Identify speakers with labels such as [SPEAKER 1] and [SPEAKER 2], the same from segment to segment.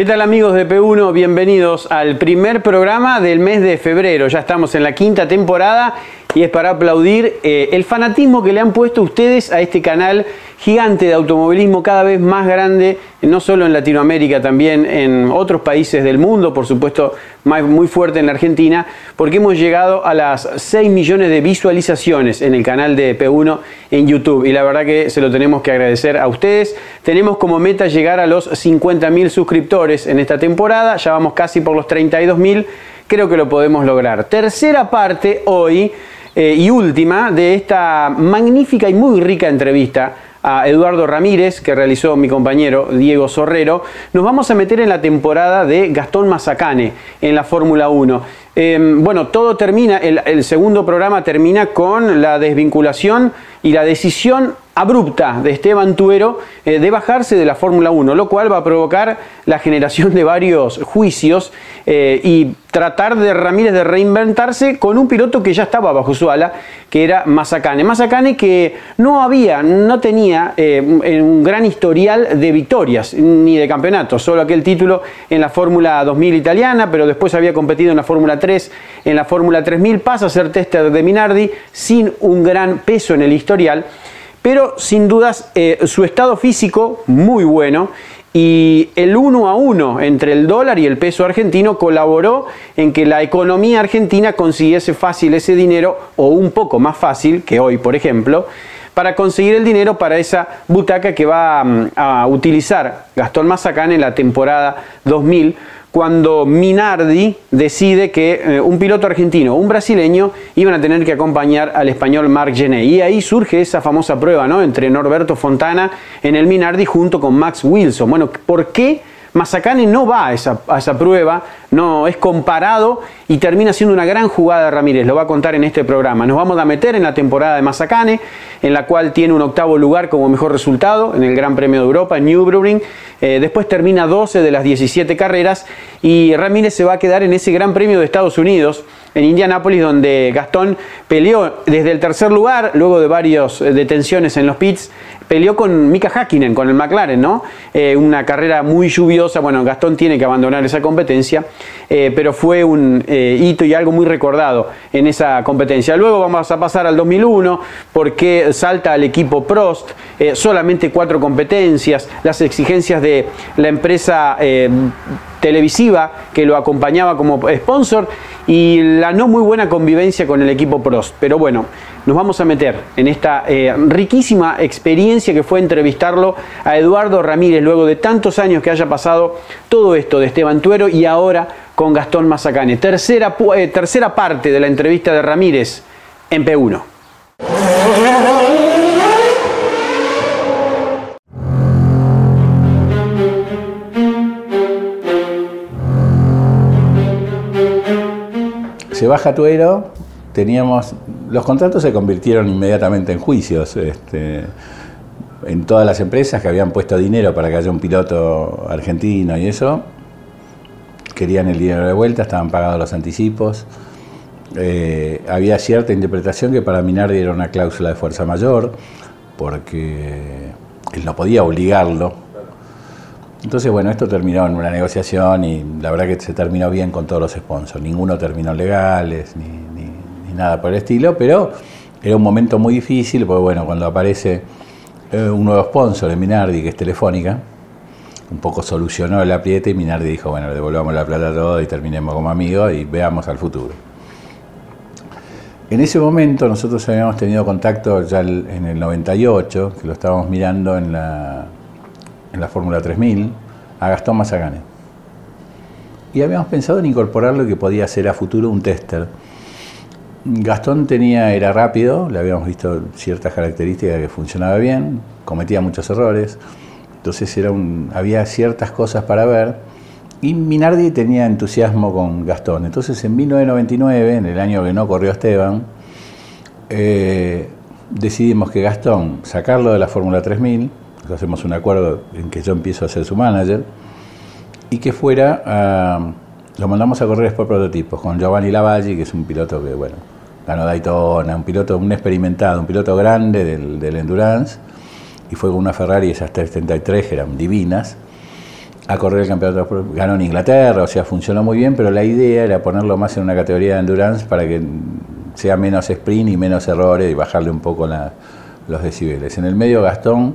[SPEAKER 1] ¿Qué tal amigos de P1? Bienvenidos al primer programa del mes de febrero. Ya estamos en la quinta temporada y es para aplaudir eh, el fanatismo que le han puesto ustedes a este canal gigante de automovilismo cada vez más grande, no solo en Latinoamérica, también en otros países del mundo, por supuesto muy fuerte en la Argentina, porque hemos llegado a las 6 millones de visualizaciones en el canal de P1 en YouTube y la verdad que se lo tenemos que agradecer a ustedes. Tenemos como meta llegar a los 50.000 suscriptores en esta temporada, ya vamos casi por los 32.000, creo que lo podemos lograr. Tercera parte hoy eh, y última de esta magnífica y muy rica entrevista a Eduardo Ramírez, que realizó mi compañero Diego Sorrero, nos vamos a meter en la temporada de Gastón Mazacane en la Fórmula 1. Em, bueno, todo termina, el, segundo programa termina con la desvinculación y la decisión abrupta de Esteban Tuero eh, de bajarse de la Fórmula 1, lo cual va a provocar la generación de varios juicios eh, y tratar de Ramírez de reinventarse con un piloto que ya estaba bajo su ala, que era Mazacane. Mazacane que no había, no tenía eh, un gran historial de victorias ni de campeonatos, solo aquel título en la Fórmula 2000 italiana, pero después había competido en la Fórmula 3, en la Fórmula 3000, pasa a ser tester de Minardi sin un gran peso en el historial pero sin dudas eh, su estado físico muy bueno. Y el uno a uno entre el dólar y el peso argentino colaboró en que la economía argentina consiguiese fácil ese dinero o un poco más fácil que hoy, por ejemplo, para conseguir el dinero para esa butaca que va mm, a, utilizar Gastón Mazacán en la temporada 2000 cuando Minardi decide que eh, un piloto argentino un brasileño iban a tener que acompañar al español Marc Gené. Y ahí surge esa famosa prueba ¿no? entre Norberto Fontana en el Minardi junto con Max Wilson. Bueno, ¿por qué Mazacane no va a esa, prueba, no es comparado y termina siendo una gran jugada de Ramírez, lo va a contar en este programa. Nos vamos a meter en la temporada de Mazacane, en la cual tiene un octavo lugar como mejor resultado en el Gran Premio de Europa, en Nürburgring. Eh, después termina 12 de las 17 carreras y Ramírez se va a quedar en ese Gran Premio de Estados Unidos en Indianápolis, donde Gastón peleó desde el tercer lugar, luego de varias eh, detenciones en los pits, peleó con Mika Hakkinen, con el McLaren, ¿no? Eh, una carrera muy lluviosa, bueno, Gastón tiene que abandonar esa competencia, eh, pero fue un hito y algo muy recordado en esa competencia. Luego vamos a pasar al 2001, porque salta al equipo Prost, solamente cuatro competencias, las exigencias de la empresa televisiva que lo acompañaba como sponsor y la no muy buena convivencia con el equipo Prost. Pero bueno, nos vamos a meter en esta eh, riquísima experiencia que fue entrevistarlo a Eduardo Ramírez luego de tantos años que haya pasado todo esto de Esteban Tuero y ahora con Gastón Mazacane. Tercera, eh, tercera parte de la entrevista de Ramírez en P1.
[SPEAKER 2] Se baja Tuero, teníamos, los contratos se convirtieron inmediatamente en juicios. Este, en todas las empresas que habían puesto dinero para que haya un piloto argentino y eso, querían el dinero de vuelta, estaban pagados los anticipos. Eh, había cierta interpretación que para Minardi era una cláusula de fuerza mayor, porque él no podía obligarlo entonces, bueno, esto terminó en una negociación y la verdad que se terminó bien con todos los sponsors. Ninguno terminó legales ni, nada por el estilo, pero era un momento muy difícil porque, bueno, cuando aparece eh, un nuevo sponsor en Minardi, que es Telefónica, un poco solucionó el apriete y Minardi dijo, bueno, devolvamos la plata a todos y terminemos como amigos y veamos al futuro. En ese momento nosotros habíamos tenido contacto ya en el 98, que lo estábamos mirando en la en la Fórmula 3000, a Gastón Mazacane. Y habíamos pensado en incorporarlo que podía ser a futuro un tester. Gastón tenía, era rápido, le habíamos visto ciertas características que funcionaba bien, cometía muchos errores, entonces era un, había ciertas cosas para ver. Y Minardi tenía entusiasmo con Gastón. Entonces en 1999, en el año que no corrió Esteban, eh, decidimos que Gastón, sacarlo de la Fórmula 3000, hacemos un acuerdo en que yo empiezo a ser su manager, y que fuera a, lo mandamos a correr por prototipos con Giovanni Lavalle, que es un piloto que, bueno, ganó Daytona, un piloto, un experimentado, un piloto grande del, del Endurance, y fue con una Ferrari, esas 333 que eran divinas, a correr el campeonato. Ganó en Inglaterra, o sea, funcionó muy bien, pero la idea era ponerlo más en una categoría de endurance para que sea menos sprint y menos errores y bajarle un poco los decibeles. En el medio Gastón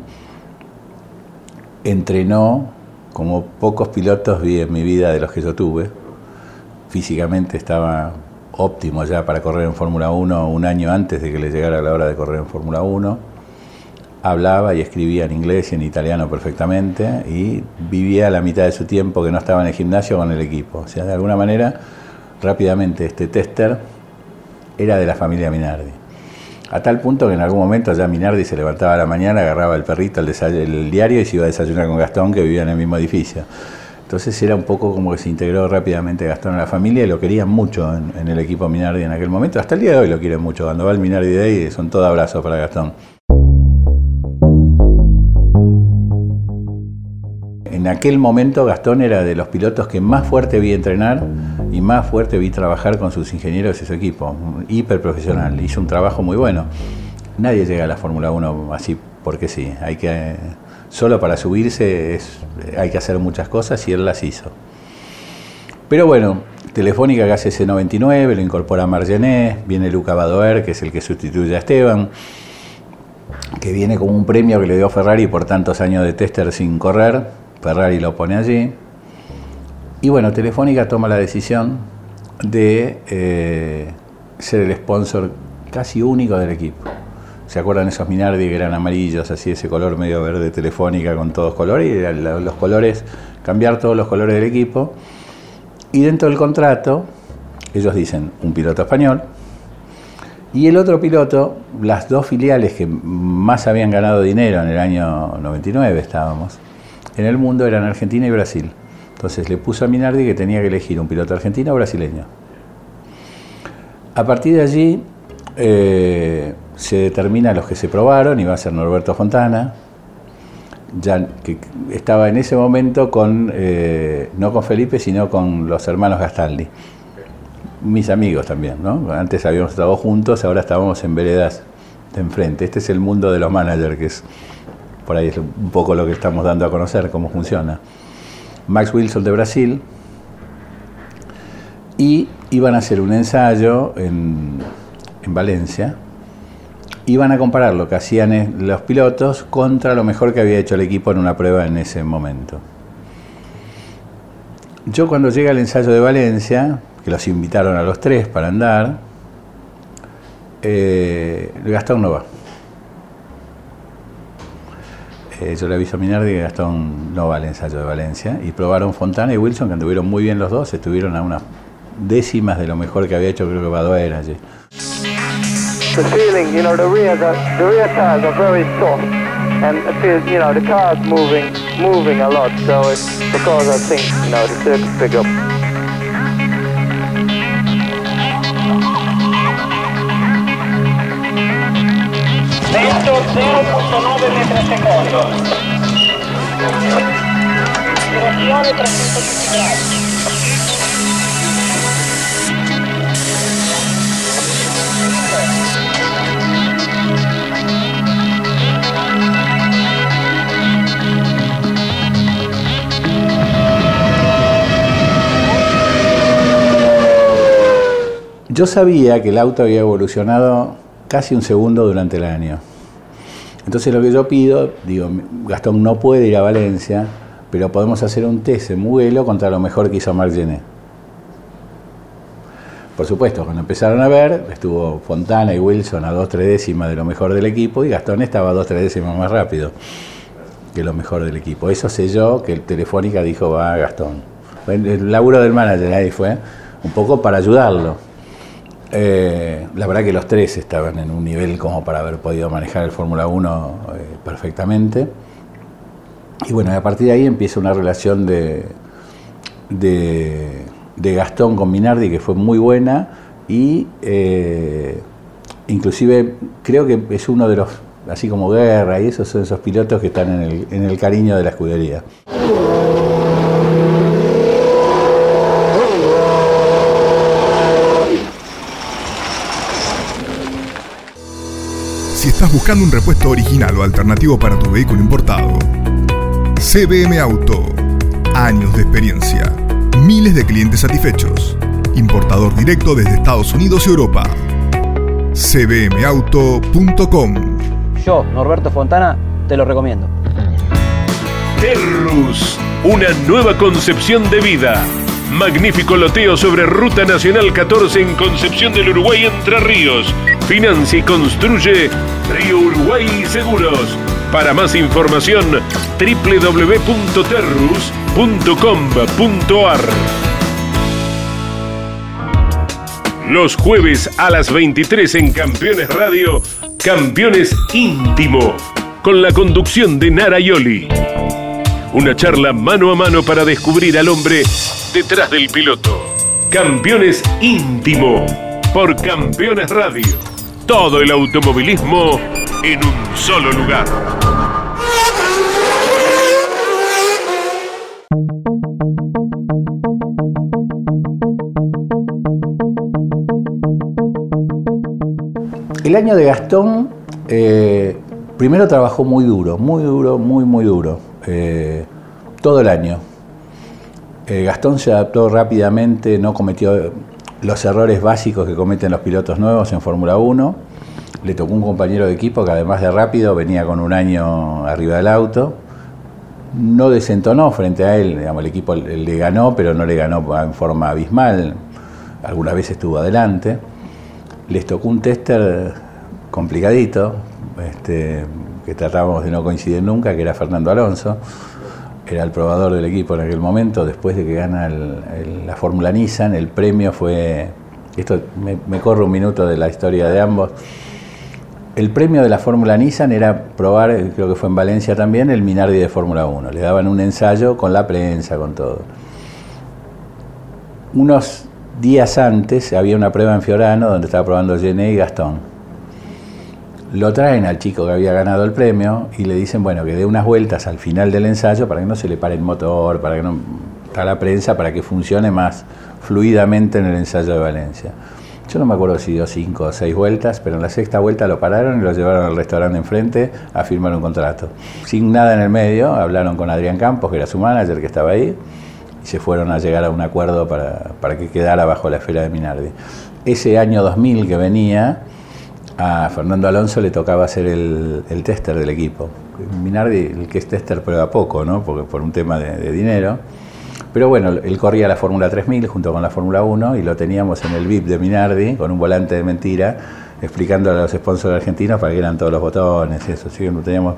[SPEAKER 2] entrenó como pocos pilotos vi en mi vida de los que yo tuve. Físicamente estaba óptimo ya para correr en Fórmula 1 un año antes de que le llegara la hora de correr en Fórmula 1 hablaba y escribía en inglés y en italiano perfectamente y vivía la mitad de su tiempo que no estaba en el gimnasio con el equipo. O sea, de alguna manera, rápidamente este tester era de la familia Minardi. A tal punto que en algún momento ya Minardi se levantaba a la mañana, agarraba el perrito, el, el diario y se iba a desayunar con Gastón, que vivía en el mismo edificio. Entonces era un poco como que se integró rápidamente Gastón en la familia y lo querían mucho en, el equipo Minardi en aquel momento. Hasta el día de hoy lo quieren mucho. Cuando va el Minardi Day son todo abrazos para Gastón. En aquel momento Gastón era de los pilotos que más fuerte vi entrenar y más fuerte vi trabajar con sus ingenieros y su equipo, hiper profesional, hizo un trabajo muy bueno. Nadie llega a la Fórmula 1 así porque sí, hay que solo para subirse hay que hacer muchas cosas y él las hizo. Pero bueno, Telefónica que hace ese 99, lo incorpora Margené, viene Luca Badoer, que es el que sustituye a Esteban, que viene como un premio que le dio Ferrari por tantos años de tester sin correr, Ferrari lo pone allí. Y bueno, Telefónica toma la decisión de eh, ser el sponsor casi único del equipo. ¿Se acuerdan esos Minardi que eran amarillos, así ese color medio verde telefónica con todos colores? Y los colores, cambiar todos los colores del equipo. Y dentro del contrato, ellos dicen un piloto español. Y el otro piloto, las dos filiales que más habían ganado dinero en el año 99 estábamos, en el mundo eran Argentina y Brasil. Entonces le puso a Minardi que tenía que elegir un piloto argentino o brasileño. A partir de allí eh, se determina los que se probaron, va a ser Norberto Fontana, que estaba en ese momento con, eh, no con Felipe, sino con los hermanos Gastaldi. Mis amigos también, ¿no? Antes habíamos estado juntos, ahora estábamos en veredas de enfrente. Este es el mundo de los managers, por ahí es un poco lo que estamos dando a conocer, cómo funciona. Max Wilson de Brasil. Y iban a hacer un ensayo en, en Valencia. Iban a comparar lo que hacían los pilotos contra lo mejor que había hecho el equipo en una prueba en ese momento. Yo cuando llega el ensayo de Valencia, que los invitaron a los tres para andar, eh, Gastón no va. Eh, yo le aviso a Minardi que Gastón no va al ensayo de Valencia y probaron Fontana y Wilson, que anduvieron muy bien los dos, estuvieron a unas décimas de lo mejor que había hecho creo que Badoer allí.
[SPEAKER 3] The feeling, you know, the rear, the, the rear tires are very soft, and it feels, you know, the car's moving, moving a lot, so it's because I think, you know, the circuit pick.
[SPEAKER 4] Secondo. Direzione 310 gradi.
[SPEAKER 2] Yo sabía que el auto había evolucionado casi un segundo durante el año. Entonces lo que yo pido, digo, Gastón no puede ir a Valencia, pero podemos hacer un test en Mugello contra lo mejor que hizo Marc Gené. Por supuesto, cuando empezaron a ver, estuvo Fontana y Wilson a dos, tres décimas de lo mejor del equipo y Gastón estaba a dos, tres décimas más rápido. que lo mejor del equipo. Eso sé yo que el Telefónica dijo va Gastón. El laburo del manager ahí fue un poco para ayudarlo. Eh, la verdad que los tres estaban en un nivel como para haber podido manejar el Fórmula 1 eh, perfectamente. Y bueno, a partir de ahí empieza una relación de, de, Gastón con Minardi que fue muy buena y eh, inclusive creo que es uno de los, así como Guerra y esos son esos pilotos que están en el, en el cariño de la escudería.
[SPEAKER 5] Estás buscando un repuesto original o alternativo para tu vehículo importado, CBM Auto. Años de experiencia. Miles de clientes satisfechos. Importador directo desde Estados Unidos y Europa. cbmauto.com
[SPEAKER 6] Yo, Norberto Fontana, te lo recomiendo.
[SPEAKER 7] Terrus, una nueva concepción de vida. Magnífico loteo sobre Ruta Nacional 14 en Concepción del Uruguay Entre Ríos. Financia y construye Río Uruguay Seguros. Para más información, www.terrus.com.ar. Los jueves a las 23 en Campeones Radio, Campeones Íntimo, con la conducción de Nara Yoli. Una charla mano a mano para descubrir al hombre detrás del piloto. Campeones Íntimo, por Campeones Radio. Todo el automovilismo en un solo lugar.
[SPEAKER 2] El año de Gastón, eh, primero trabajó muy duro, muy duro, muy, muy duro, eh, todo el año. Eh, Gastón se adaptó rápidamente, no cometió los errores básicos que cometen los pilotos nuevos en Fórmula 1. Le tocó un compañero de equipo que además de rápido venía con un año arriba del auto. No desentonó frente a él, digamos, el equipo le ganó, pero no le ganó en forma abismal. Algunas veces estuvo adelante les tocó un tester complicadito, este, que tratábamos de no coincidir nunca, que era Fernando Alonso. Era el probador del equipo en aquel momento, después de que gana la Fórmula Nissan, el premio fue, esto me, me corre un minuto de la historia de ambos, el premio de la Fórmula Nissan era probar, creo que fue en Valencia también, el Minardi de Fórmula 1. Le daban un ensayo con la prensa, con todo. Unos días antes había una prueba en Fiorano donde estaba probando Gené y Gastón. Lo traen al chico que había ganado el premio y le dicen, bueno, que dé unas vueltas al final del ensayo para que no se le pare el motor, para que no está la prensa, para que funcione más fluidamente en el ensayo de Valencia. Yo no me acuerdo si dio cinco o seis vueltas, pero en la sexta vuelta lo pararon y lo llevaron al restaurante enfrente a firmar un contrato. Sin nada en el medio, hablaron con Adrián Campos, que era su manager, que estaba ahí, y se fueron a llegar a un acuerdo para, para que quedara bajo la esfera de Minardi. Ese año 2000 que venía, a Fernando Alonso le tocaba ser el, tester del equipo. Minardi, el que es tester, prueba poco, ¿no? Porque por un tema de, dinero. Pero bueno, él corría la Fórmula 3000 junto con la Fórmula 1 y lo teníamos en el VIP de Minardi con un volante de mentira explicando a los sponsors argentinos para que eran todos los botones y eso. Así lo teníamos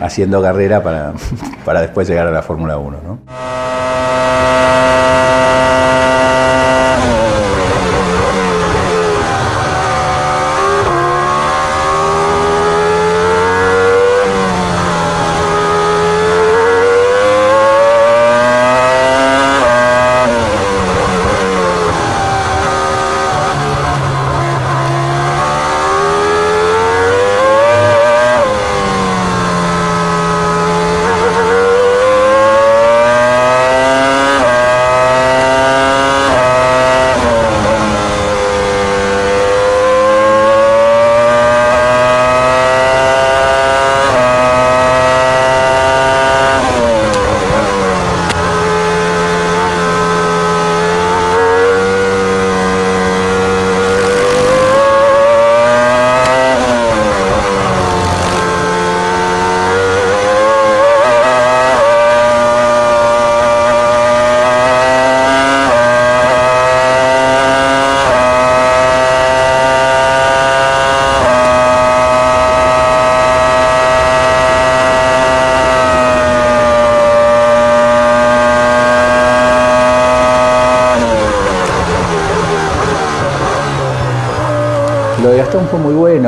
[SPEAKER 2] haciendo carrera para, para después llegar a la Fórmula 1, ¿no?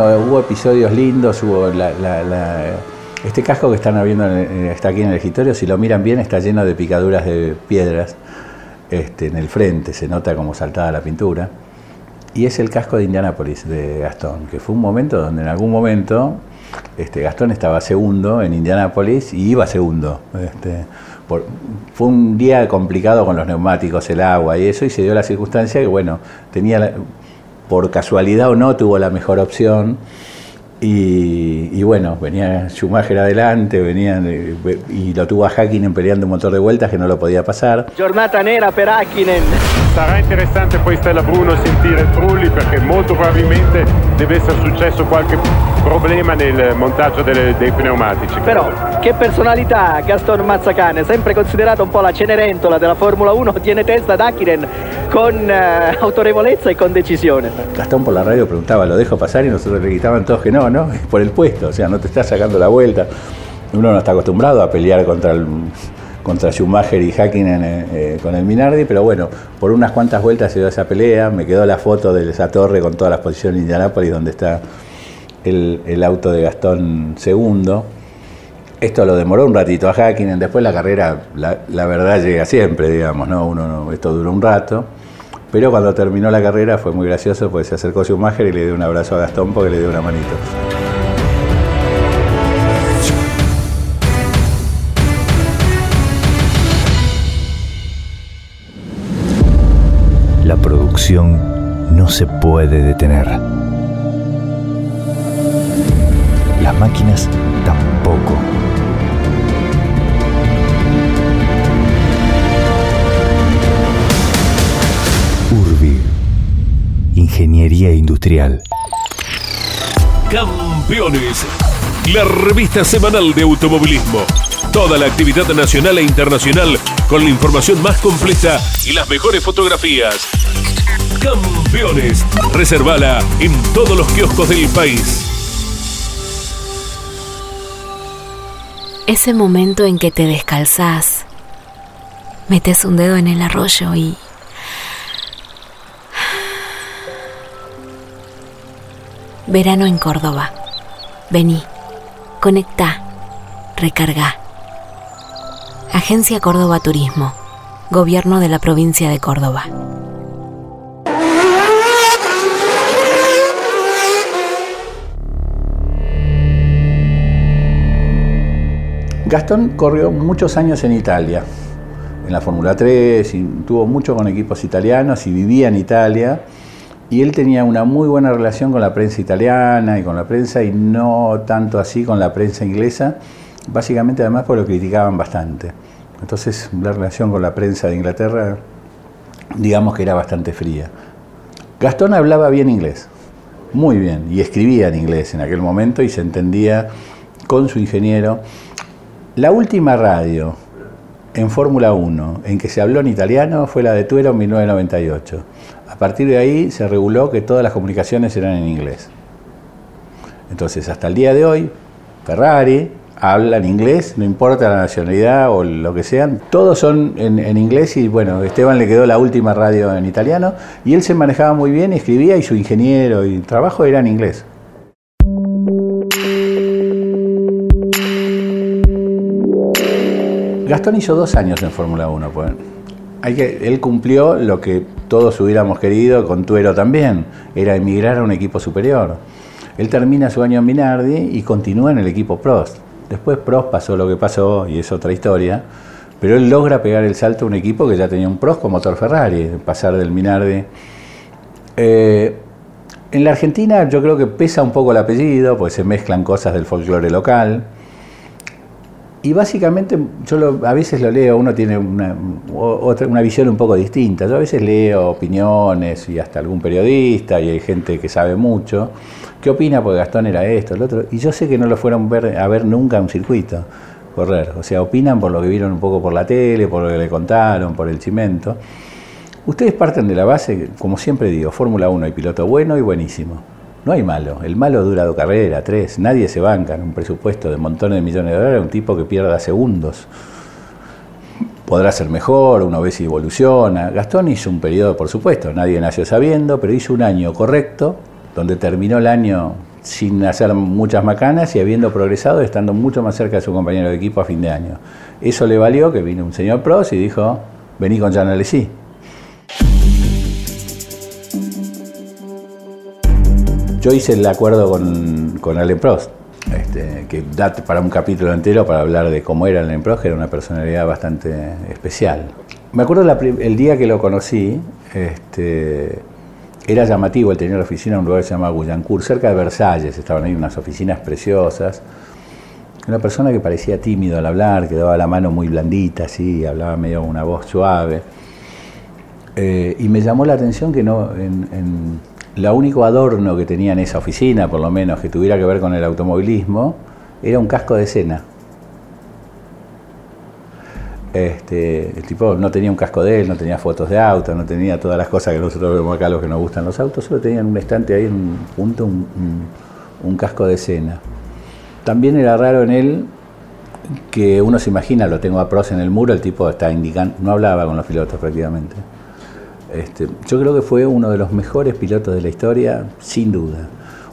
[SPEAKER 2] Hubo episodios lindos, hubo la- este casco que están viendo en el- está aquí en el escritorio, si lo miran bien está lleno de picaduras de piedras este, en el frente, se nota como saltada la pintura. Y es el casco de Indianápolis de Gastón, que fue un momento donde en algún momento este, Gastón estaba segundo en Indianápolis y iba segundo. Este, fue un día complicado con los neumáticos, el agua y eso, y se dio la circunstancia que, bueno, tenía, la- por casualidad o no, tuvo la mejor opción. Y, y bueno, venía Schumacher adelante, venían, y lo tuvo a Hakkinen peleando un motor de vueltas que no lo podía pasar.
[SPEAKER 6] Giornata nera per Hakkinen.
[SPEAKER 8] Sarà interessante poi Stella Bruno sentire il Trulli perché molto probabilmente deve essere successo qualche problema nel montaggio delle- dei pneumatici.
[SPEAKER 6] Però, che personalità Gaston Mazzacane, sempre considerato un po' la Cenerentola della Formula 1, tiene testa ad Hakkinen con eh, autorevolezza e con decisione.
[SPEAKER 2] Gastón por la radio preguntaba, ¿lo dejo pasar? Y nosotros le gritaban todos que no, ¿no? Por el puesto, o sea, no te estás sacando la vuelta. Uno no está acostumbrado a pelear contra el, contra Schumacher y Hakkinen eh, eh, con el Minardi, pero bueno, por unas cuantas vueltas se dio esa pelea, me quedó la foto de esa torre con todas las posiciones de Indianápolis donde está el, auto de Gastón segundo. Esto lo demoró un ratito a Hakkinen, después la carrera, la, verdad llega siempre, digamos, ¿no? Uno no- esto duró un rato. Pero cuando terminó la carrera fue muy gracioso, porque se acercó Schumacher y le dio un abrazo a Gastón porque le dio una manito.
[SPEAKER 9] No se puede detener. Las máquinas tampoco. Urbi. Ingeniería Industrial.
[SPEAKER 7] Campeones, la revista semanal de automovilismo. Toda la actividad nacional e internacional con la información más completa y las mejores fotografías. Campeones, reservala en todos los kioscos del país.
[SPEAKER 10] Ese momento en que te descalzás, metes un dedo en el arroyo y... Verano en Córdoba. Vení, conectá, recarga. Agencia Córdoba Turismo. Gobierno de la provincia de Córdoba.
[SPEAKER 2] Gastón corrió muchos años en Italia, en la Fórmula 3, y tuvo mucho con equipos italianos y vivía en Italia. Y él tenía una muy buena relación con la prensa italiana y con la prensa y no tanto así con la prensa inglesa, básicamente además porque lo criticaban bastante. Entonces la relación con la prensa de Inglaterra, digamos que era bastante fría. Gastón hablaba bien inglés, muy bien, y escribía en inglés en aquel momento y se entendía con su ingeniero. La última radio en Fórmula 1 en que se habló en italiano fue la de Tuero en 1998. A partir de ahí se reguló que todas las comunicaciones eran en inglés. Entonces, hasta el día de hoy, Ferrari habla en inglés, no importa la nacionalidad o lo que sean, todos son en, en inglés y bueno, Esteban le quedó la última radio en italiano y él se manejaba muy bien, escribía y su ingeniero y trabajo era en inglés. Gastón hizo dos años en Fórmula 1. Pues. Hay que, él cumplió lo que todos hubiéramos querido, con Tuero también, era emigrar a un equipo superior. Él termina su año en Minardi y continúa en el equipo Prost. Después Prost pasó lo que pasó y es otra historia, pero él logra pegar el salto a un equipo que ya tenía un Prost con motor Ferrari, pasar del Minardi. Eh, en la Argentina yo creo que pesa un poco el apellido, pues se mezclan cosas del folclore local. Y básicamente yo lo- a veces lo leo, uno tiene una, una visión un poco distinta. Yo a veces leo opiniones y hasta algún periodista y hay gente que sabe mucho. ¿Qué opina? Porque Gastón era esto, el otro. Y yo sé que no lo fueron ver, a ver nunca un circuito correr. O sea, opinan por lo que vieron un poco por la tele, por lo que le contaron, por el cimento. Ustedes parten de la base, como siempre digo, Fórmula 1 hay piloto bueno y buenísimo. No hay malo. El malo dura dos carreras, tres. Nadie se banca en un presupuesto de montones de millones de dólares un tipo que pierda segundos. Podrá ser mejor, uno ve si evoluciona. Gastón hizo un periodo, por supuesto, nadie nació sabiendo, pero hizo un año correcto donde terminó el año sin hacer muchas macanas y habiendo progresado, estando mucho más cerca de su compañero de equipo a fin de año. Eso le valió que vino un señor Prost y dijo, vení con Jean Yo hice el acuerdo con, con Alain Prost, este, que da para un capítulo entero para hablar de cómo era Alain Prost, que era una personalidad bastante especial. Me acuerdo el día que lo conocí, este, era llamativo, tenía la oficina en un lugar que se llama Guyancourt, cerca de Versalles, estaban ahí unas oficinas preciosas. Una persona que parecía tímido al hablar, que daba la mano muy blandita, así, hablaba medio con una voz suave. Eh, y me llamó la atención que no, lo único adorno que tenía en esa oficina, por lo menos, que tuviera que ver con el automovilismo, era un casco de escena. Este, el tipo no tenía un casco de él, no tenía fotos de auto, no tenía todas las cosas que nosotros vemos acá, los que nos gustan los autos, solo tenía en un estante ahí en un punto un, un- un casco de escena. También era raro en él que uno se imagina, lo tengo a pros en el muro, el tipo está indicando, no hablaba con los pilotos prácticamente. Este, yo creo que fue uno de los mejores pilotos de la historia, sin duda.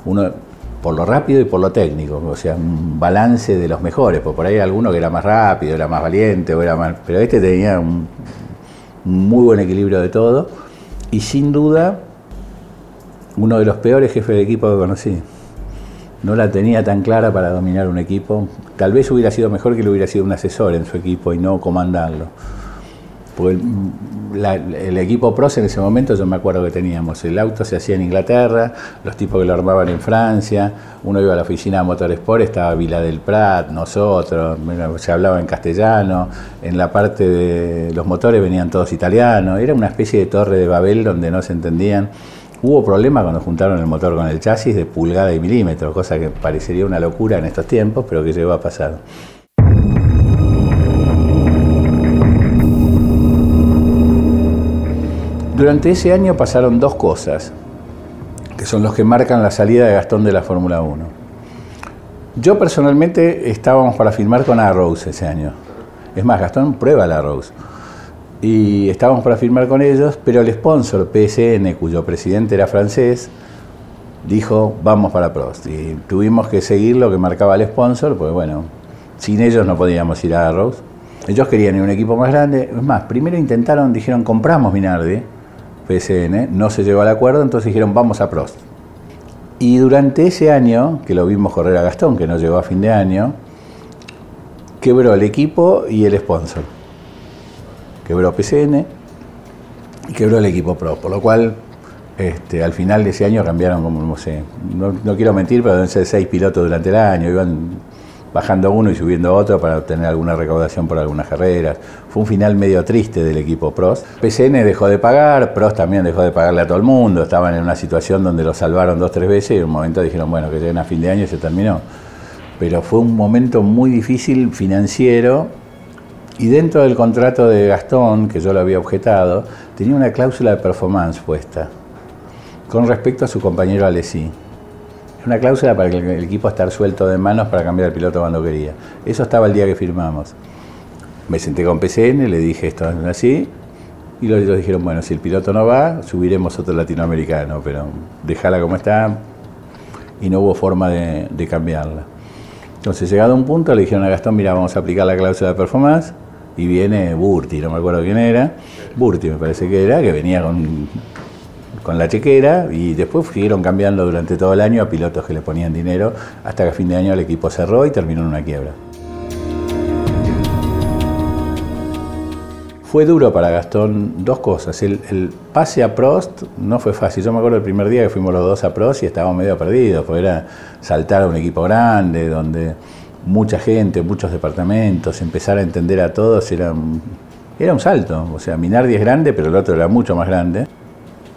[SPEAKER 2] Uno, por lo rápido y por lo técnico, o sea, un balance de los mejores, porque por ahí alguno que era más rápido, era más valiente, o era más, pero este tenía un, un muy buen equilibrio de todo, y sin duda uno de los peores jefes de equipo que conocí. No la tenía tan clara para dominar un equipo. Tal vez hubiera sido mejor que le hubiera sido un asesor en su equipo y no comandarlo. Porque el, equipo PROS en ese momento, yo me acuerdo que teníamos, el auto se hacía en Inglaterra, los tipos que lo armaban en Francia, uno iba a la oficina de Motorsport, estaba Vila del Prat, nosotros, se hablaba en castellano, en la parte de los motores venían todos italianos, era una especie de torre de Babel donde no se entendían. Hubo problemas cuando juntaron el motor con el chasis de pulgada y milímetro, cosa que parecería una locura en estos tiempos, pero que llegó a pasar. Durante ese año pasaron dos cosas, que son los que marcan la salida de Gastón de la Fórmula 1. Yo personalmente estábamos para firmar con Arrows ese año. Es más, Gastón prueba la Arrows. Y estábamos para firmar con ellos, pero el sponsor PSN, cuyo presidente era francés, dijo, vamos para Prost. Y tuvimos que seguir lo que marcaba el sponsor, porque bueno, sin ellos no podíamos ir a Arrows. Ellos querían ir a un equipo más grande. Es más, primero intentaron, dijeron, compramos Minardi, PSN, no se llegó al acuerdo, entonces dijeron, vamos a Prost. Y durante ese año, que lo vimos correr a Gastón, que no llegó a fin de año, quebró el equipo y el sponsor. Quebró PCN y quebró el equipo Pro, por lo cual este, al final de ese año cambiaron como, no sé, no, quiero mentir, pero deben ser seis pilotos durante el año, iban bajando uno y subiendo otro para obtener alguna recaudación por algunas carreras. Fue un final medio triste del equipo Prost. PCN dejó de pagar, Prost también dejó de pagarle a todo el mundo, estaban en una situación donde lo salvaron dos, tres veces y en un momento dijeron, bueno, que lleguen a fin de año y se terminó. Pero fue un momento muy difícil financiero y dentro del contrato de Gastón, que yo lo había objetado, tenía una cláusula de performance puesta con respecto a su compañero Alessi. Una cláusula para que el equipo estar suelto de manos para cambiar el piloto cuando quería. Eso estaba el día que firmamos. Me senté con PCN, le dije esto es así, y los ellos dijeron, bueno, si el piloto no va, subiremos otro latinoamericano, pero déjala como está, y no hubo forma de, de cambiarla. Entonces, llegado a un punto, le dijeron a Gastón, mira, vamos a aplicar la cláusula de performance, y viene Burti, no me acuerdo quién era, Burti me parece que era, que venía con, con la chequera, y después siguieron cambiando durante todo el año a pilotos que le ponían dinero, hasta que a fin de año el equipo cerró y terminó en una quiebra. Fue duro para Gastón dos cosas. El, el, pase a Prost no fue fácil. Yo me acuerdo el primer día que fuimos los dos a Prost y estábamos medio perdidos, porque era saltar a un equipo grande, donde mucha gente, muchos departamentos, empezar a entender a todos era era un salto. O sea, Minardi es grande, pero el otro era mucho más grande.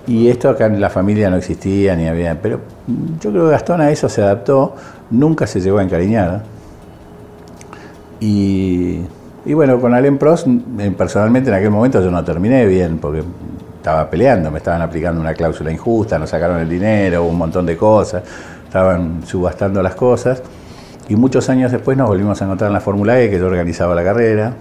[SPEAKER 2] Y esto acá en la familia no existía ni había. Pero yo creo que Gastón a eso se adaptó, nunca se llegó a encariñar. Y bueno, con Alain Prost, personalmente en aquel momento yo no terminé bien, porque estaba peleando, me estaban aplicando una cláusula injusta, nos sacaron el dinero, un montón de cosas, estaban subastando las cosas. Y muchos años después nos volvimos a encontrar en la Fórmula E, que yo organizaba la carrera.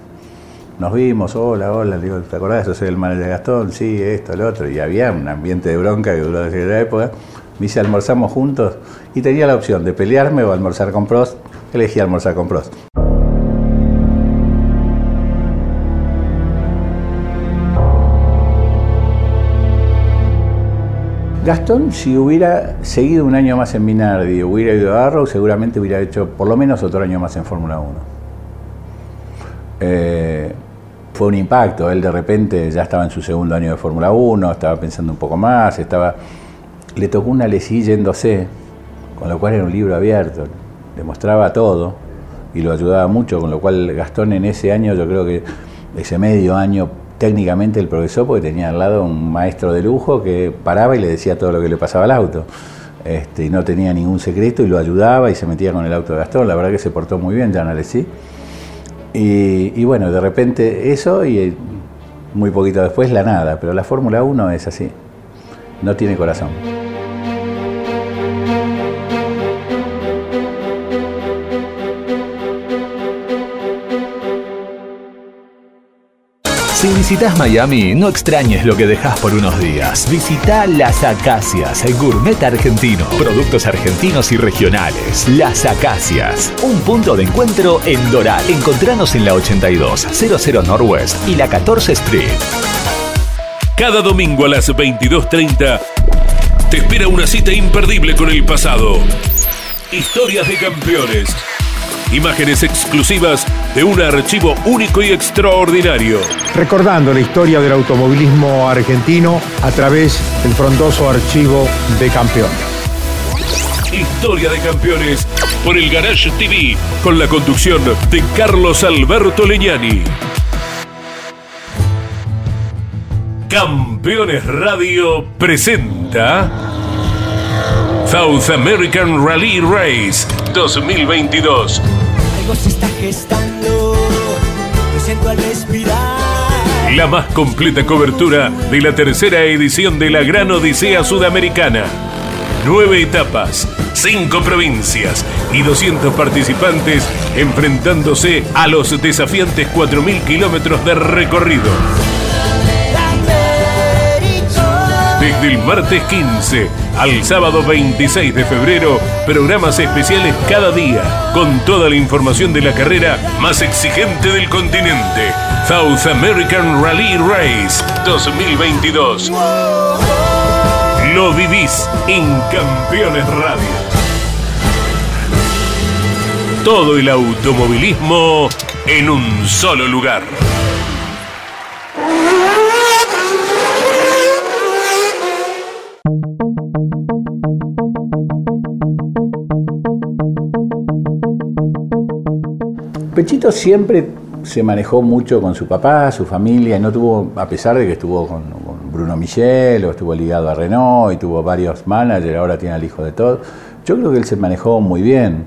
[SPEAKER 2] Nos vimos, hola, hola, digo, ¿te acordás? Yo soy el manager de Gastón, sí, esto, el otro. Y había un ambiente de bronca que duró desde la época. Me dice, almorzamos juntos y tenía la opción de pelearme o almorzar con Prost. Elegí almorzar con Prost. Gastón, si hubiera seguido un año más en Minardi, hubiera ido a Arrow, seguramente hubiera hecho por lo menos otro año más en Fórmula 1. Eh, fue un impacto, él de repente ya estaba en su segundo año de Fórmula 1, estaba pensando un poco más, estaba le tocó una lesí yéndose, con lo cual era un libro abierto, demostraba todo y lo ayudaba mucho, con lo cual Gastón en ese año, yo creo que ese medio año técnicamente el progresó porque tenía al lado un maestro de lujo que paraba y le decía todo lo que le pasaba al auto. Este, no tenía ningún secreto y lo ayudaba y se metía con el auto de Gastón. La verdad que se portó muy bien, Jan Alessi. Y, bueno, de repente eso y eh, muy poquito después la nada. Pero la Fórmula 1 es así, no tiene corazón.
[SPEAKER 9] Visitas Miami, no extrañes lo que dejas por unos días. Visita Las Acacias, el gourmet argentino. Productos argentinos y regionales. Las Acacias, un punto de encuentro en Doral. Encontranos en la 82, 00 Northwest y la 14 Street.
[SPEAKER 7] Cada domingo a las 22.30 te espera una cita imperdible con el pasado. Historias de campeones. Imágenes exclusivas de un archivo único y extraordinario.
[SPEAKER 11] Recordando la historia del automovilismo argentino a través del frondoso archivo de campeones.
[SPEAKER 7] Historia de campeones por el Garage TV con la conducción de Carlos Alberto Leñani. Campeones Radio presenta South American Rally Race 2022.
[SPEAKER 12] Al respirar.
[SPEAKER 7] La más completa cobertura de la tercera edición de la Gran Odisea Sudamericana. Nueve etapas, cinco provincias y 200 participantes enfrentándose a los desafiantes 4.000 kilómetros de recorrido. Desde el martes 15 al sábado 26 de febrero, programas especiales cada día, con toda la información de la carrera más exigente del continente. South American Rally Race 2022. Lo vivís en Campeones Radio. Todo el automovilismo en un solo lugar.
[SPEAKER 2] Pechito siempre se manejó mucho con su papá, su familia, y no tuvo, a pesar de que estuvo con, Bruno Michel, o estuvo ligado a Renault, y tuvo varios managers, ahora tiene al hijo de todo. Yo creo que él se manejó muy bien.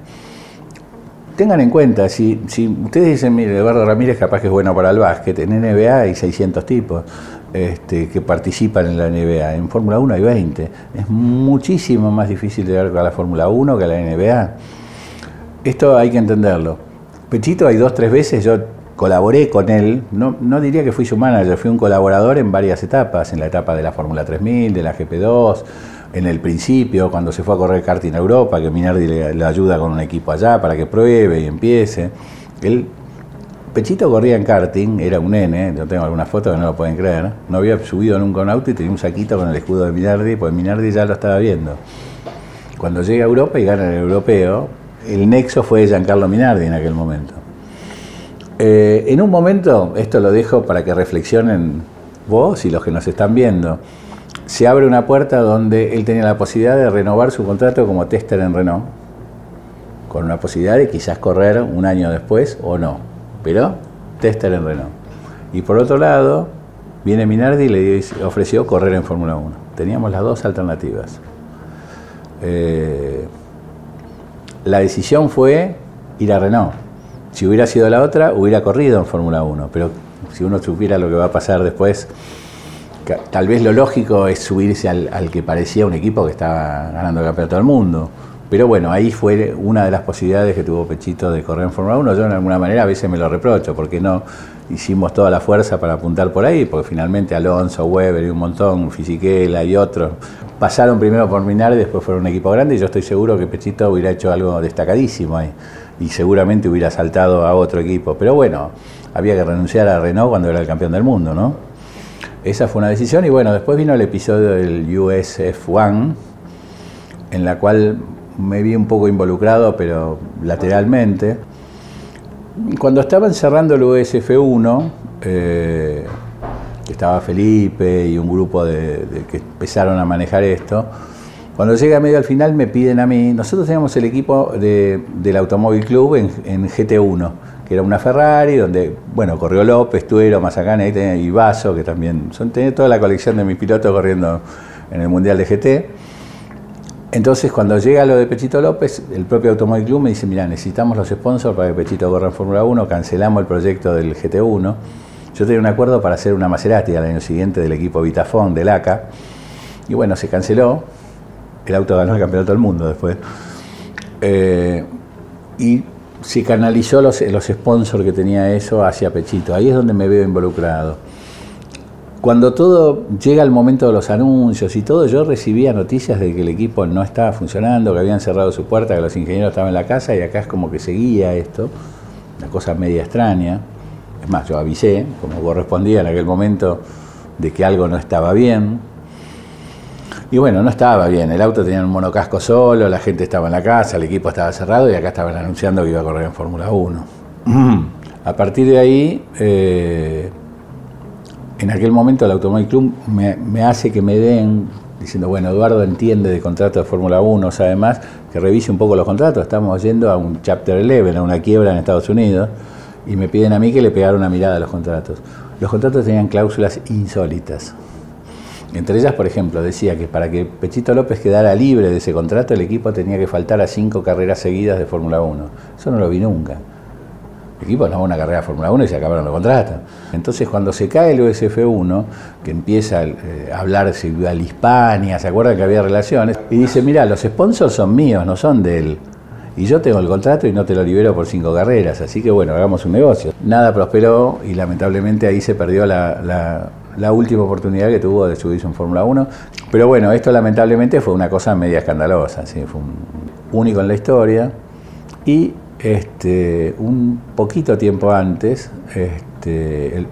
[SPEAKER 2] Tengan en cuenta, si, si ustedes dicen, mire, Eduardo Ramírez capaz que es bueno para el básquet, en NBA hay 600 tipos este, que participan en la NBA, en Fórmula 1 hay 20. Es muchísimo más difícil llegar a la Fórmula 1 que a la NBA. Esto hay que entenderlo. Pechito hay dos, tres veces, yo colaboré con él, no, no diría que fui su manager, fui un colaborador en varias etapas, en la etapa de la Fórmula 3000, de la GP2, en el principio, cuando se fue a correr karting en Europa, que Minardi le, ayuda con un equipo allá para que pruebe y empiece. Él, Pechito corría en karting, era un nene, yo tengo algunas fotos que no lo pueden creer, no había subido nunca a un auto y tenía un saquito con el escudo de Minardi, pues Minardi ya lo estaba viendo. Cuando llega a Europa y gana el europeo, el nexo fue Giancarlo Minardi en aquel momento. Eh, en un momento, esto lo dejo para que reflexionen vos y los que nos están viendo, se abre una puerta donde él tenía la posibilidad de renovar su contrato como tester en Renault, con una posibilidad de quizás correr un año después o no, pero tester en Renault. Y por otro lado, viene Minardi y le ofreció correr en Fórmula 1. Teníamos las dos alternativas. Eh, la decisión fue ir a Renault. Si hubiera sido la otra, hubiera corrido en Fórmula 1, pero si uno supiera lo que va a pasar después, tal vez lo lógico es subirse al, que parecía un equipo que estaba ganando el campeonato del mundo. Pero bueno, ahí fue una de las posibilidades que tuvo Pechito de correr en Fórmula 1. Yo de alguna manera a veces me lo reprocho, porque no, hicimos toda la fuerza para apuntar por ahí, porque finalmente Alonso, Weber y un montón, Fisichella y otros, pasaron primero por Minar y después fueron un equipo grande y yo estoy seguro que Pechito hubiera hecho algo destacadísimo ahí y seguramente hubiera saltado a otro equipo. Pero bueno, había que renunciar a Renault cuando era el campeón del mundo, ¿no? Esa fue una decisión y bueno, después vino el episodio del USF1, en la cual me vi un poco involucrado, pero lateralmente. Cuando estaban cerrando el USF1, eh, estaba Felipe y un grupo de, que empezaron a manejar esto, cuando llega medio al final me piden a mí, nosotros teníamos el equipo del Automóvil Club en, GT1, que era una Ferrari, donde, bueno, corrió López, Tuero, Mazacane y Vaso, que también son, tenía toda la colección de mis pilotos corriendo en el Mundial de GT. Entonces, cuando llega lo de Pechito López, el propio Automóvil Club me dice, mira, necesitamos los sponsors para que Pechito corra en Fórmula 1, cancelamos el proyecto del GT1. Yo tenía un acuerdo para hacer una Maserati al año siguiente del equipo Vitafone, del ACA, y bueno, se canceló, el auto ganó el campeonato del mundo después. Eh, y se canalizó los, los sponsors que tenía eso hacia Pechito. Ahí es donde me veo involucrado. Cuando todo llega el momento de los anuncios y todo, yo recibía noticias de que el equipo no estaba funcionando, que habían cerrado su puerta, que los ingenieros estaban en la casa y acá es como que seguía esto, una cosa media extraña. Es más, yo avisé, como correspondía en aquel momento, de que algo no estaba bien. Y bueno, no estaba bien, el auto tenía un monocasco solo, la gente estaba en la casa, el equipo estaba cerrado y acá estaban anunciando que iba a correr en Fórmula 1. A partir de ahí, eh, en aquel momento el Automóvil Club me, hace que me den, diciendo, bueno, Eduardo entiende de contrato de Fórmula 1, sabe más, que revise un poco los contratos, estamos yendo a un Chapter 11, a una quiebra en Estados Unidos, y me piden a mí que le pegara una mirada a los contratos. Los contratos tenían cláusulas insólitas. Entre ellas, por ejemplo, decía que para que Pechito López quedara libre de ese contrato, el equipo tenía que faltar a cinco carreras seguidas de Fórmula 1. Eso no lo vi nunca. El equipo no va a carrera de Fórmula 1 y se acabaron los contratos. Entonces, cuando se cae el USF1, que empieza eh, a hablar si a Hispania, ¿se acuerdan que había relaciones? Y dice, mira, los sponsors son míos, no son de él. Y yo tengo el contrato y no te lo libero por cinco carreras, así que bueno, hagamos un negocio. Nada prosperó y lamentablemente ahí se perdió la la última oportunidad que tuvo de subirse en Fórmula 1. Pero bueno, esto lamentablemente fue una cosa media escandalosa, ¿sí? fue un único en la historia. Y este, un poquito tiempo antes, este, el,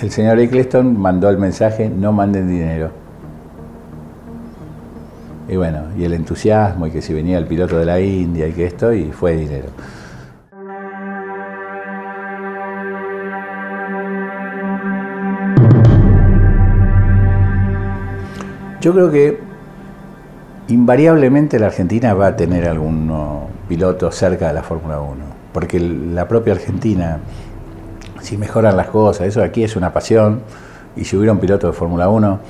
[SPEAKER 2] el señor Eccleston mandó el mensaje, no manden dinero. Y bueno, y el entusiasmo, y que si venía el piloto de la India y que esto, y fue dinero. Yo creo que invariablemente la Argentina va a tener algún piloto cerca de la Fórmula 1, porque la propia Argentina, si mejoran las cosas, eso aquí es una pasión, y si hubiera un piloto de Fórmula 1,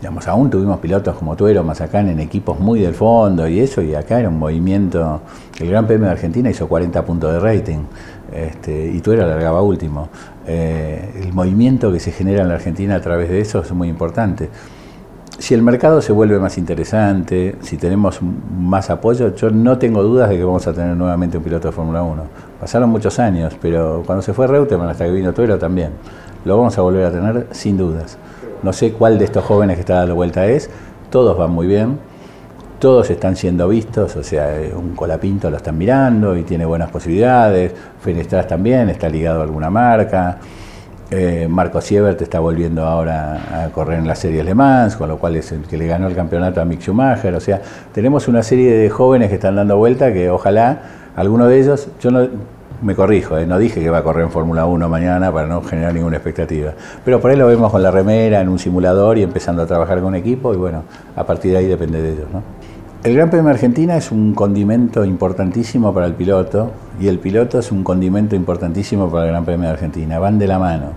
[SPEAKER 2] digamos, aún tuvimos pilotos como Tuero, Mazacán en equipos muy del fondo y eso, y acá era un movimiento, el Gran Premio de Argentina hizo 40 puntos de rating, este, y Tuero alargaba último. Eh, el movimiento que se genera en la Argentina a través de eso es muy importante si el mercado se vuelve más interesante, si tenemos más apoyo, yo no tengo dudas de que vamos a tener nuevamente un piloto de Fórmula 1. Pasaron muchos años, pero cuando se fue Reutemann hasta que vino Tuero también, lo vamos a volver a tener sin dudas. No sé cuál de estos jóvenes que está dando vuelta es, todos van muy bien, todos están siendo vistos, o sea, eh, un Colapinto lo están mirando y tiene buenas posibilidades, Fenestras también, está ligado a alguna marca. Eh, Marco Siebert está volviendo ahora a correr en la serie Le Mans, con lo cual es el que le ganó el campeonato a Mick Schumacher. O sea, tenemos una serie de jóvenes que están dando vuelta que ojalá alguno de ellos, yo no me corrijo, eh, no dije que va a correr en Fórmula 1 mañana para no generar ninguna expectativa. Pero por ahí lo vemos con la remera, en un simulador y empezando a trabajar con equipo y bueno, a partir de ahí depende de ellos. ¿no? El Gran Premio de Argentina es un condimento importantísimo para el piloto y el piloto es un condimento importantísimo para el Gran Premio de Argentina, van de la mano.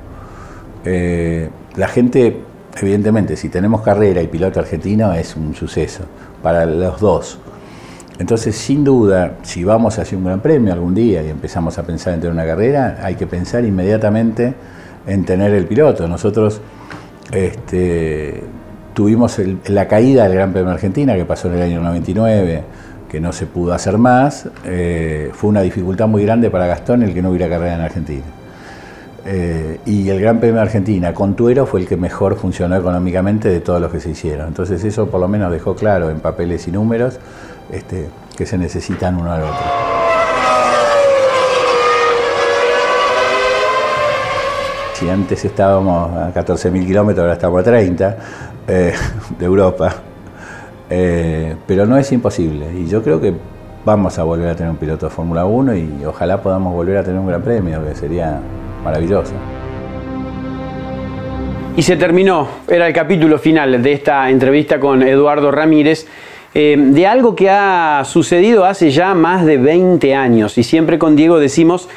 [SPEAKER 2] Eh, la gente, evidentemente, si tenemos carrera y piloto argentino es un suceso para los dos. Entonces, sin duda, si vamos hacia un Gran Premio algún día y empezamos a pensar en tener una carrera, hay que pensar inmediatamente en tener el piloto. Nosotros este, tuvimos la caída del Gran Premio Argentina, que pasó en el año 99, que no se pudo hacer más. Eh, fue una dificultad muy grande para Gastón el que no hubiera carrera en Argentina. Eh, y el Gran Premio Argentina con Tuero fue el que mejor funcionó económicamente de todos los que se hicieron. Entonces eso por lo menos dejó claro en papeles y números este, que se necesitan uno al otro. Si antes estábamos a 14.000 kilómetros, ahora estamos a 30 eh, de Europa. Eh, pero no es imposible. Y yo creo que vamos a volver a tener un piloto de Fórmula 1 y ojalá podamos volver a tener un gran premio, que sería maravilloso.
[SPEAKER 1] Y se terminó, era el capítulo final de esta entrevista con Eduardo Ramírez, eh, de algo que ha sucedido hace ya más de 20 años. Y siempre con Diego decimos,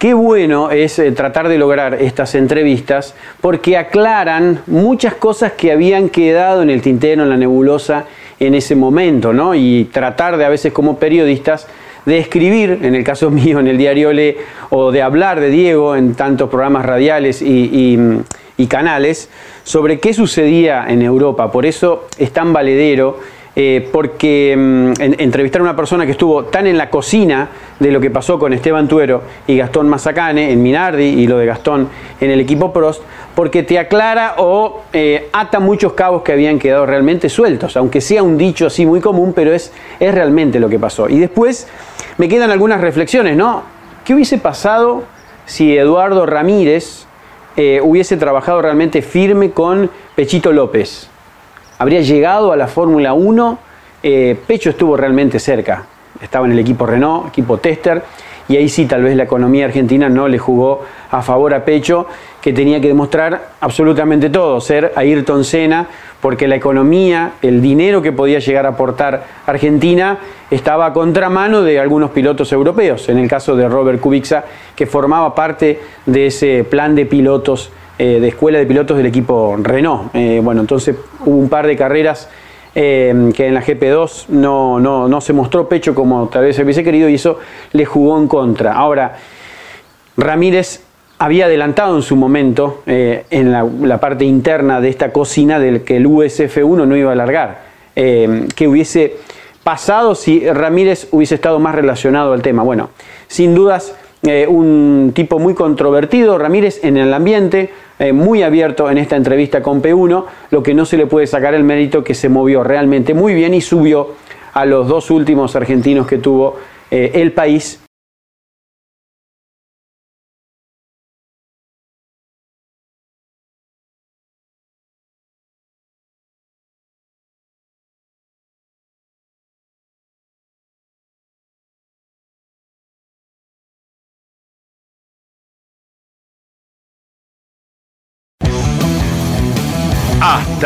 [SPEAKER 1] qué bueno es eh, tratar de lograr estas entrevistas porque aclaran muchas cosas que habían quedado en el tintero, en la nebulosa en ese momento, ¿no? Y tratar de a veces como periodistas de escribir, en el caso mío en el diario Le, o de hablar de Diego en tantos programas radiales y, canales, sobre qué sucedía en Europa. Por eso es tan valedero, eh, porque mm, entrevistar a una persona que estuvo tan en la cocina de lo que pasó con Esteban Tuero y Gastón Mazacane en Minardi y lo de Gastón en el equipo Prost, porque te aclara o eh, ata muchos cabos que habían quedado realmente sueltos, aunque sea un dicho así muy común, pero es, es realmente lo que pasó. Y después me quedan algunas reflexiones, ¿no? ¿Qué hubiese pasado si Eduardo Ramírez eh, hubiese trabajado realmente firme con Pechito López? Habría llegado a la Fórmula 1, eh, Pecho estuvo realmente cerca, estaba en el equipo Renault, equipo Tester, y ahí sí tal vez la economía argentina no le jugó a favor a Pecho, que tenía que demostrar absolutamente todo, ser Ayrton Senna, porque la economía, el dinero que podía llegar a aportar Argentina estaba a contramano de algunos pilotos europeos, en el caso de Robert Kubica, que formaba parte de ese plan de pilotos, eh, de escuela de pilotos del equipo Renault. Eh, bueno, entonces hubo un par de carreras eh, que en la GP2 no, no, no se mostró pecho como tal vez se hubiese querido y eso le jugó en contra. Ahora, Ramírez había adelantado en su momento en la, parte interna de esta cocina del que el USF1 no iba a alargar. Eh, que hubiese pasado si Ramírez hubiese estado más relacionado al tema? Bueno, sin dudas, eh, un tipo muy controvertido, Ramírez en el ambiente, muy abierto en esta entrevista con P1, lo que no se le puede sacar el mérito que se movió realmente muy bien y subió a los dos últimos argentinos que tuvo el país